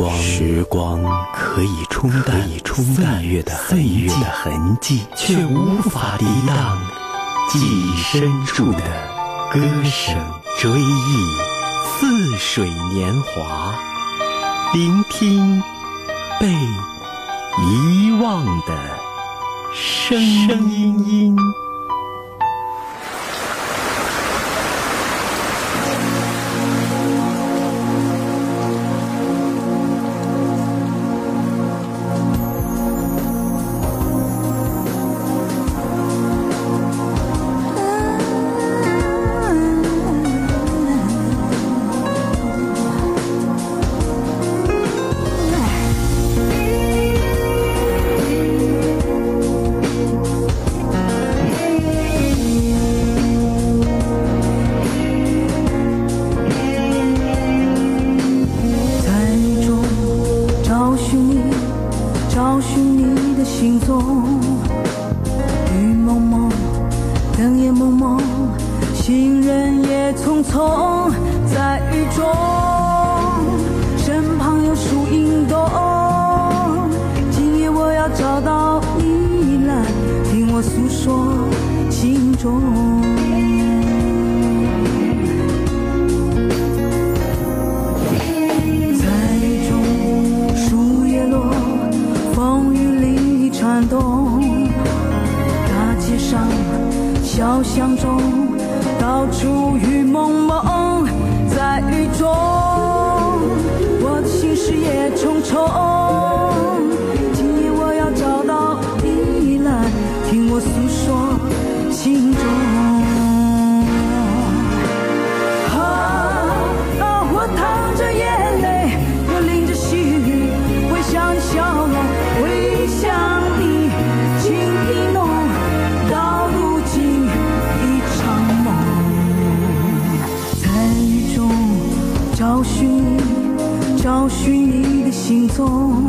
光，时光可以冲淡岁月的岁月的痕迹，却无法抵挡记忆深处的歌声。追忆似水年华，聆听被遗忘的声音。中在雨中树叶落风雨里颤动大街上小巷中到处雨蒙蒙在雨中我的心事也重重。找寻你的行踪，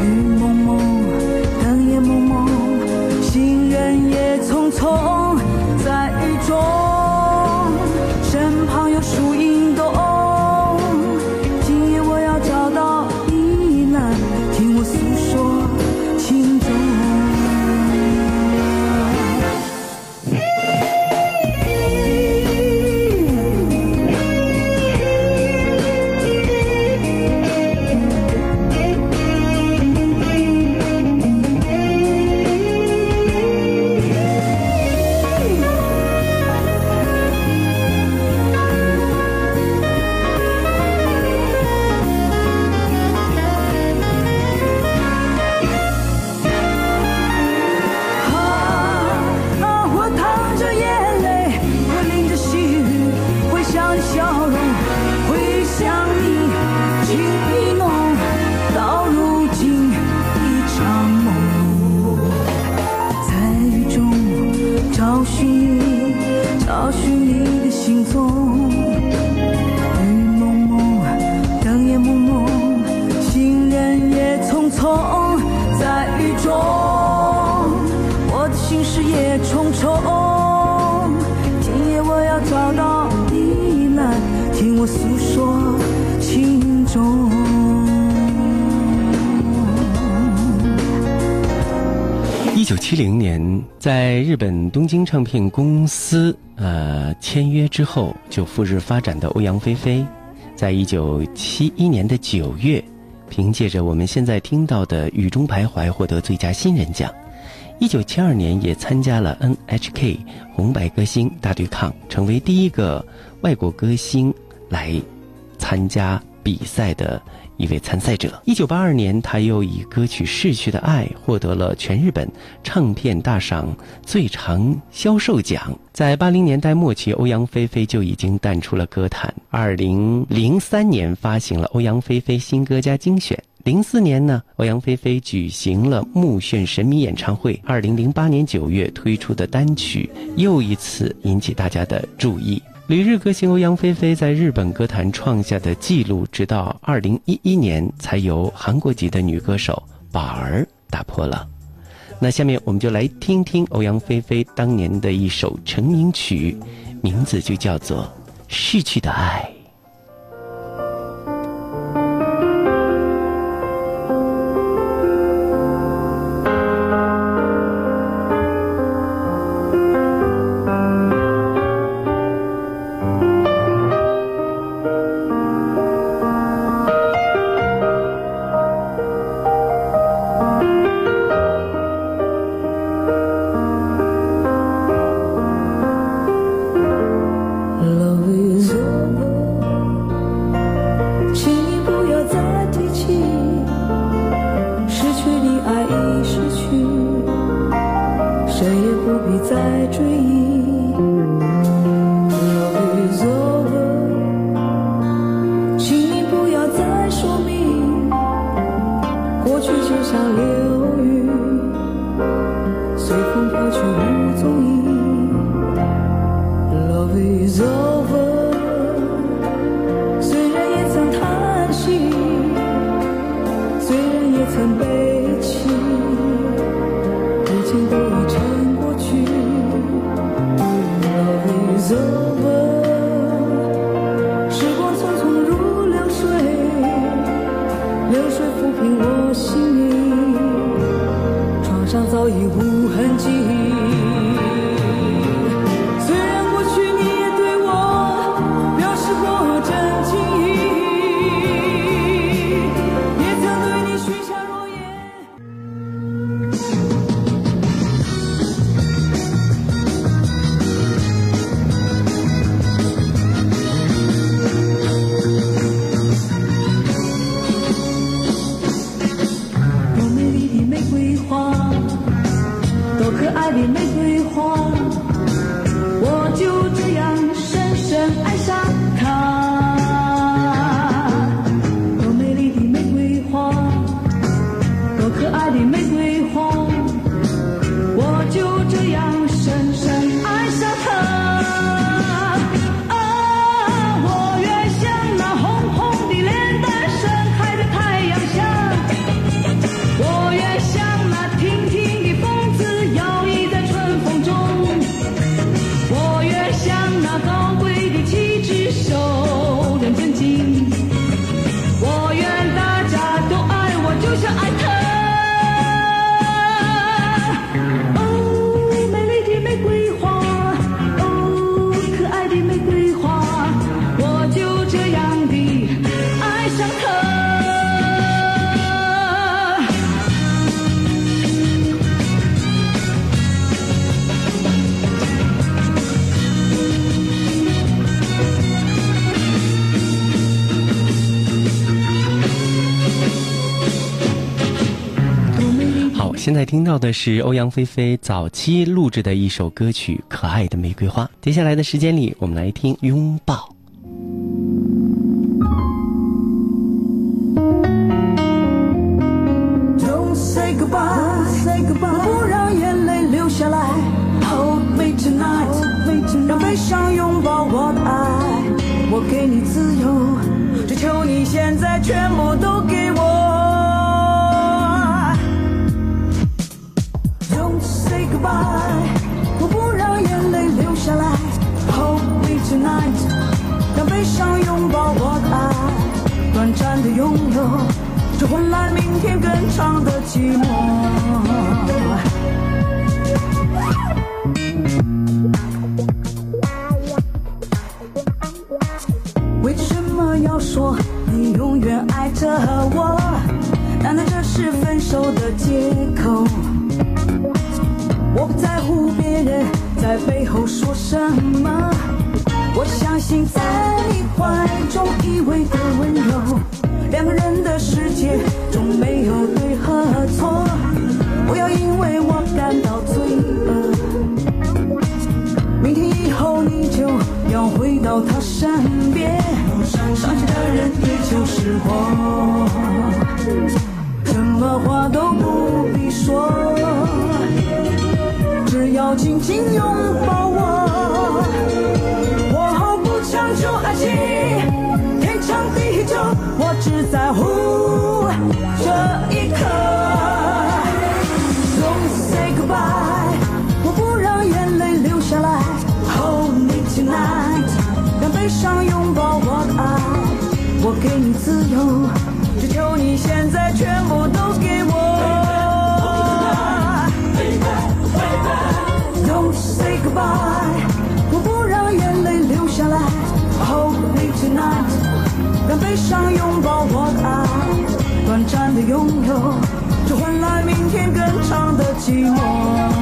雨蒙蒙，灯也蒙蒙，行人也匆匆。一九七零年，在日本东京唱片公司呃签约之后，就赴日发展的欧阳菲菲，在一九七一年的九月，凭借着我们现在听到的《雨中徘徊》获得最佳新人奖。一九七二年，也参加了 NHK 红白歌星大对抗，成为第一个外国歌星来参加比赛的。一位参赛者。一九八二年，他又以歌曲《逝去的爱》获得了全日本唱片大赏最长销售奖。在八零年代末期，欧阳菲菲就已经淡出了歌坛。二零零三年发行了《欧阳菲菲新歌加精选》。零四年呢，欧阳菲菲举行了目眩神迷演唱会。二零零八年九月推出的单曲又一次引起大家的注意。旅日歌星欧阳菲菲在日本歌坛创下的纪录，直到二零一一年才由韩国籍的女歌手宝儿打破了。那下面我们就来听听欧阳菲菲当年的一首成名曲，名字就叫做《逝去的爱》。soon. 听到的是欧阳菲菲早期录制的一首歌曲《可爱的玫瑰花》。接下来的时间里，我们来听《拥抱》。我给你自由，只求你现在全部都 goodbye，我不让眼泪流下来。Hold me tonight，让悲伤拥抱我的爱。短暂的拥有，只换来明天更长的寂寞。为什么要说你永远爱着我？难道这是分手的借口？后说什么，我相信在你怀中依偎的温柔。两个人的世界中没有对和错，不要因为我感到罪恶。明天以后你就要回到他身边，伤心的人也就是我，什么话都不要紧紧拥抱我，我毫不强求爱情，天长地久，我只在乎这一刻。Don't say goodbye，我不让眼泪流下来，Hold me tonight，让悲伤拥抱我的爱，我给你自由，只求你现在全部都悲伤拥抱我的爱，短暂的拥有，只换来明天更长的寂寞。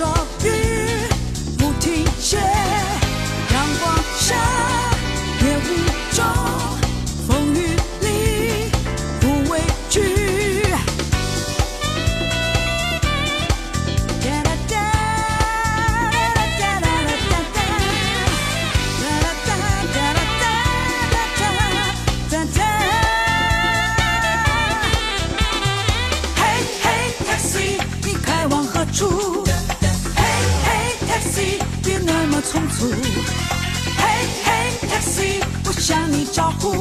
shop. 哦，嘿嘿，taxi，我向你招呼。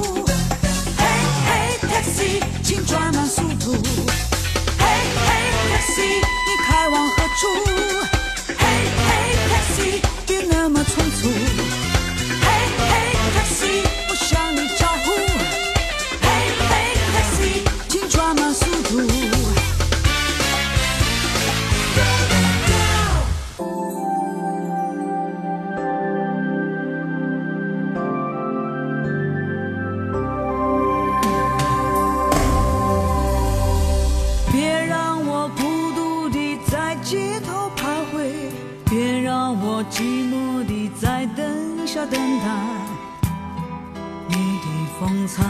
嘿嘿，taxi，请转慢速度。嘿嘿，taxi，你还往何处？下等待你的风采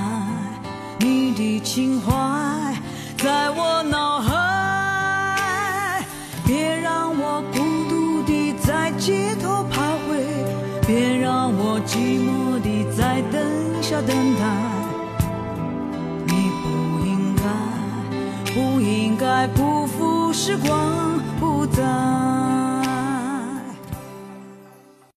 你的情怀在我脑海别让我孤独的在街头徘徊别让我寂寞的在灯下等待。你不应该不应该辜负时光。